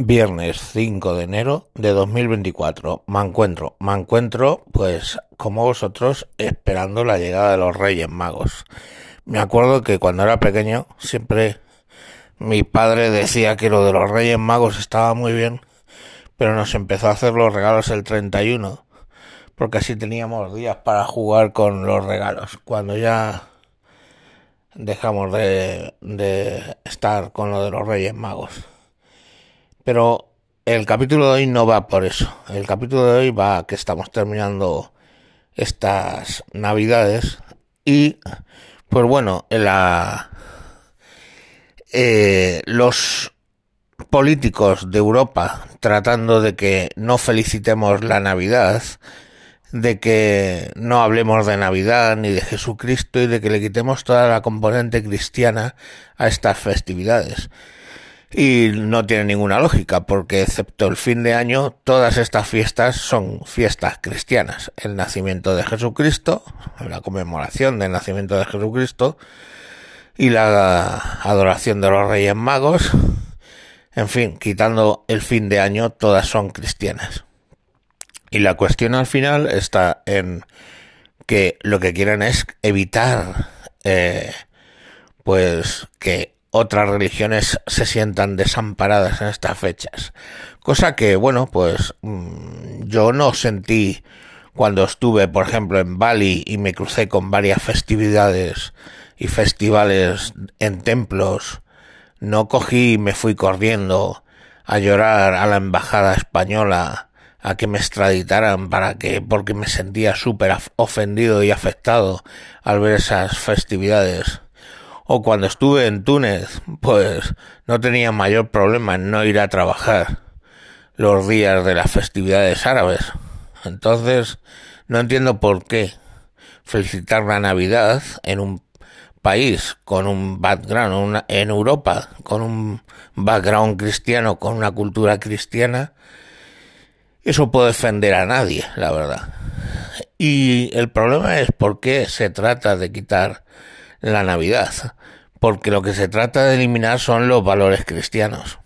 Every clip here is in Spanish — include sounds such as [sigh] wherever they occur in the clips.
Viernes 5 de enero de 2024. Me encuentro, me encuentro, pues, como vosotros, esperando la llegada de los Reyes Magos. Me acuerdo que cuando era pequeño, siempre mi padre decía que lo de los Reyes Magos estaba muy bien, pero nos empezó a hacer los regalos el 31, porque así teníamos días para jugar con los regalos. Cuando ya dejamos de, de estar con lo de los Reyes Magos. Pero el capítulo de hoy no va por eso. El capítulo de hoy va que estamos terminando estas navidades y pues bueno, la, eh, los políticos de Europa tratando de que no felicitemos la Navidad, de que no hablemos de Navidad ni de Jesucristo y de que le quitemos toda la componente cristiana a estas festividades. Y no tiene ninguna lógica, porque excepto el fin de año, todas estas fiestas son fiestas cristianas. El nacimiento de Jesucristo, la conmemoración del nacimiento de Jesucristo, y la adoración de los Reyes Magos, en fin, quitando el fin de año, todas son cristianas. Y la cuestión al final está en que lo que quieren es evitar, eh, pues, que otras religiones se sientan desamparadas en estas fechas. Cosa que, bueno, pues mm, yo no sentí cuando estuve, por ejemplo, en Bali y me crucé con varias festividades y festivales en templos. No cogí y me fui corriendo a llorar a la embajada española a que me extraditaran para que, porque me sentía súper ofendido y afectado al ver esas festividades o cuando estuve en Túnez, pues no tenía mayor problema en no ir a trabajar los días de las festividades árabes. Entonces, no entiendo por qué felicitar la Navidad en un país con un background, en Europa, con un background cristiano, con una cultura cristiana, eso puede ofender a nadie, la verdad. Y el problema es por qué se trata de quitar la Navidad, porque lo que se trata de eliminar son los valores cristianos.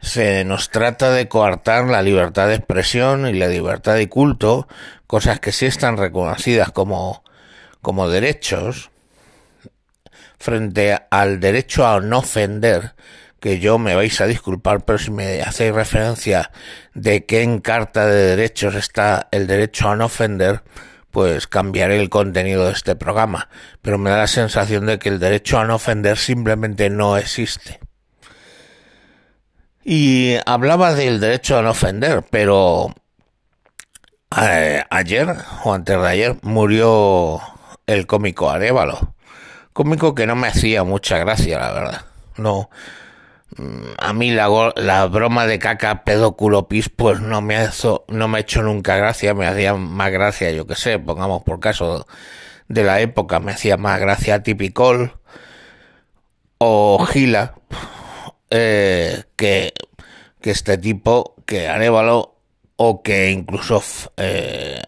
Se nos trata de coartar la libertad de expresión y la libertad de culto, cosas que sí están reconocidas como, como derechos, frente al derecho a no ofender, que yo me vais a disculpar, pero si me hacéis referencia de que en Carta de Derechos está el derecho a no ofender, pues cambiaré el contenido de este programa, pero me da la sensación de que el derecho a no ofender simplemente no existe. Y hablaba del derecho a no ofender, pero eh, ayer o antes de ayer murió el cómico Arevalo, cómico que no me hacía mucha gracia, la verdad. No, a mí la, la broma de caca pedo pis pues no me ha hecho, no me ha hecho nunca gracia, me hacía más gracia, yo que sé, pongamos por caso de la época, me hacía más gracia Tipicol o Gila eh, que, que este tipo, que Arevalo o que incluso eh,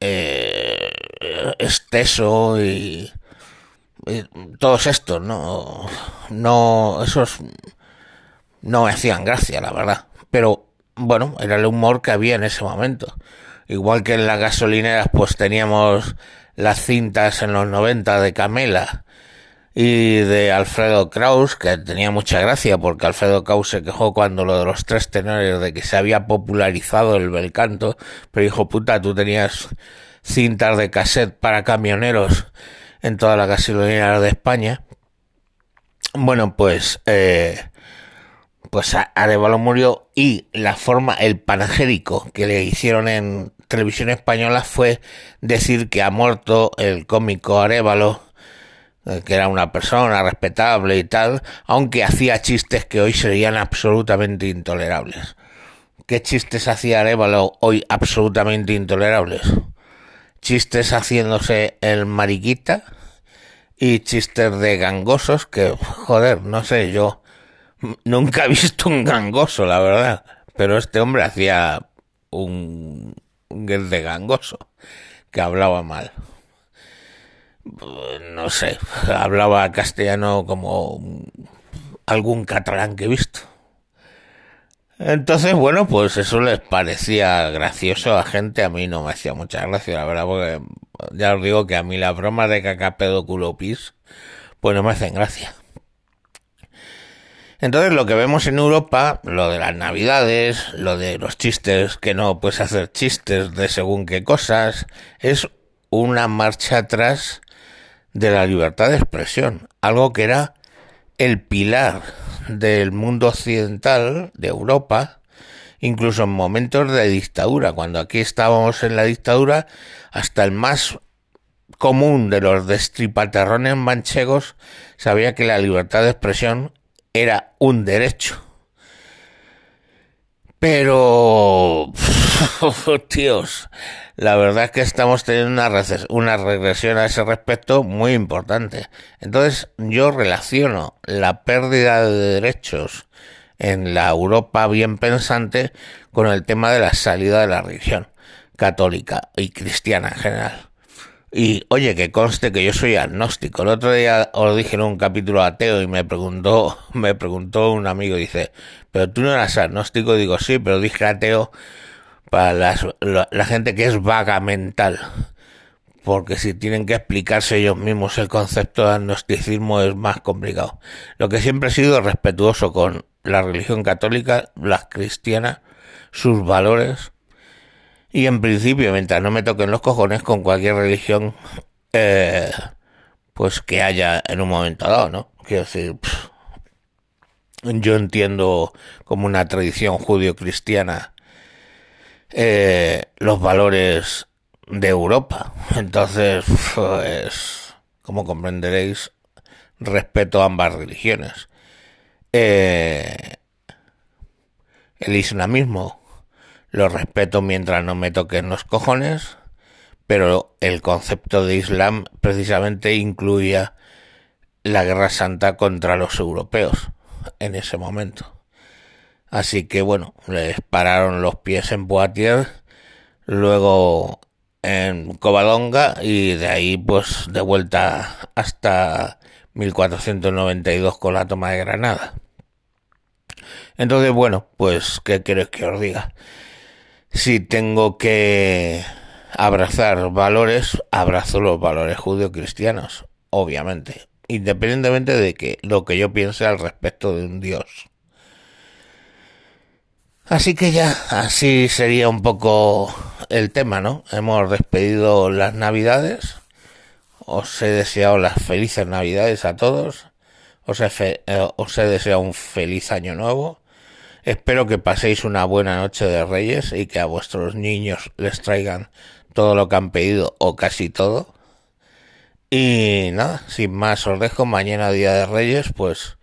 eh, Esteso y todos estos, no, no, esos no me hacían gracia, la verdad. Pero bueno, era el humor que había en ese momento. Igual que en las gasolineras, pues teníamos las cintas en los 90 de Camela y de Alfredo Kraus, que tenía mucha gracia porque Alfredo Kraus se quejó cuando lo de los tres tenores de que se había popularizado el bel canto, pero dijo, puta, tú tenías cintas de cassette para camioneros en toda la gasolinera de España. Bueno, pues, eh, pues Arevalo murió y la forma, el panegírico que le hicieron en televisión española fue decir que ha muerto el cómico Arevalo, eh, que era una persona respetable y tal, aunque hacía chistes que hoy serían absolutamente intolerables. ¿Qué chistes hacía Arevalo hoy absolutamente intolerables? Chistes haciéndose el mariquita, y chistes de gangosos que, joder, no sé, yo nunca he visto un gangoso, la verdad, pero este hombre hacía un, un de gangoso que hablaba mal. No sé, hablaba castellano como algún catalán que he visto. Entonces, bueno, pues eso les parecía gracioso a gente, a mí no me hacía mucha gracia, la verdad, porque ya os digo que a mí las bromas de cacapedo culo pis, pues no me hacen gracia. Entonces lo que vemos en Europa, lo de las navidades, lo de los chistes, que no puedes hacer chistes de según qué cosas, es una marcha atrás de la libertad de expresión, algo que era el pilar del mundo occidental, de Europa, incluso en momentos de dictadura, cuando aquí estábamos en la dictadura, hasta el más común de los destripaterrones manchegos sabía que la libertad de expresión era un derecho. Pero, [laughs] tíos, la verdad es que estamos teniendo una, una regresión a ese respecto muy importante. Entonces, yo relaciono la pérdida de derechos en la Europa bien pensante con el tema de la salida de la religión católica y cristiana en general. Y oye, que conste que yo soy agnóstico. El otro día os dije en un capítulo ateo y me preguntó, [laughs] me preguntó un amigo, dice, pero tú no eras agnóstico, digo sí, pero dije ateo para la, la gente que es vaga mental. Porque si tienen que explicarse ellos mismos el concepto de agnosticismo es más complicado. Lo que siempre he sido respetuoso con la religión católica, las cristianas, sus valores y en principio, mientras no me toquen los cojones con cualquier religión, eh, pues que haya en un momento dado, ¿no? Quiero decir, yo entiendo como una tradición judío-cristiana eh, los valores de Europa. Entonces, pues, como comprenderéis, respeto a ambas religiones. Eh, el islamismo lo respeto mientras no me toquen los cojones, pero el concepto de Islam precisamente incluía la guerra santa contra los europeos en ese momento. Así que bueno, les pararon los pies en Poitiers, luego en Covadonga y de ahí pues de vuelta hasta 1492 con la toma de Granada. Entonces bueno, pues ¿qué quieres que os diga? Si tengo que abrazar valores, abrazo los valores judío-cristianos, obviamente, independientemente de que lo que yo piense al respecto de un Dios. Así que ya, así sería un poco el tema, ¿no? Hemos despedido las navidades. Os he deseado las felices navidades a todos. Os he, eh, os he deseado un feliz año nuevo. Espero que paséis una buena noche de Reyes y que a vuestros niños les traigan todo lo que han pedido o casi todo. Y nada, sin más os dejo mañana día de Reyes, pues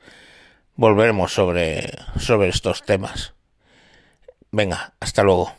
volveremos sobre sobre estos temas. Venga, hasta luego.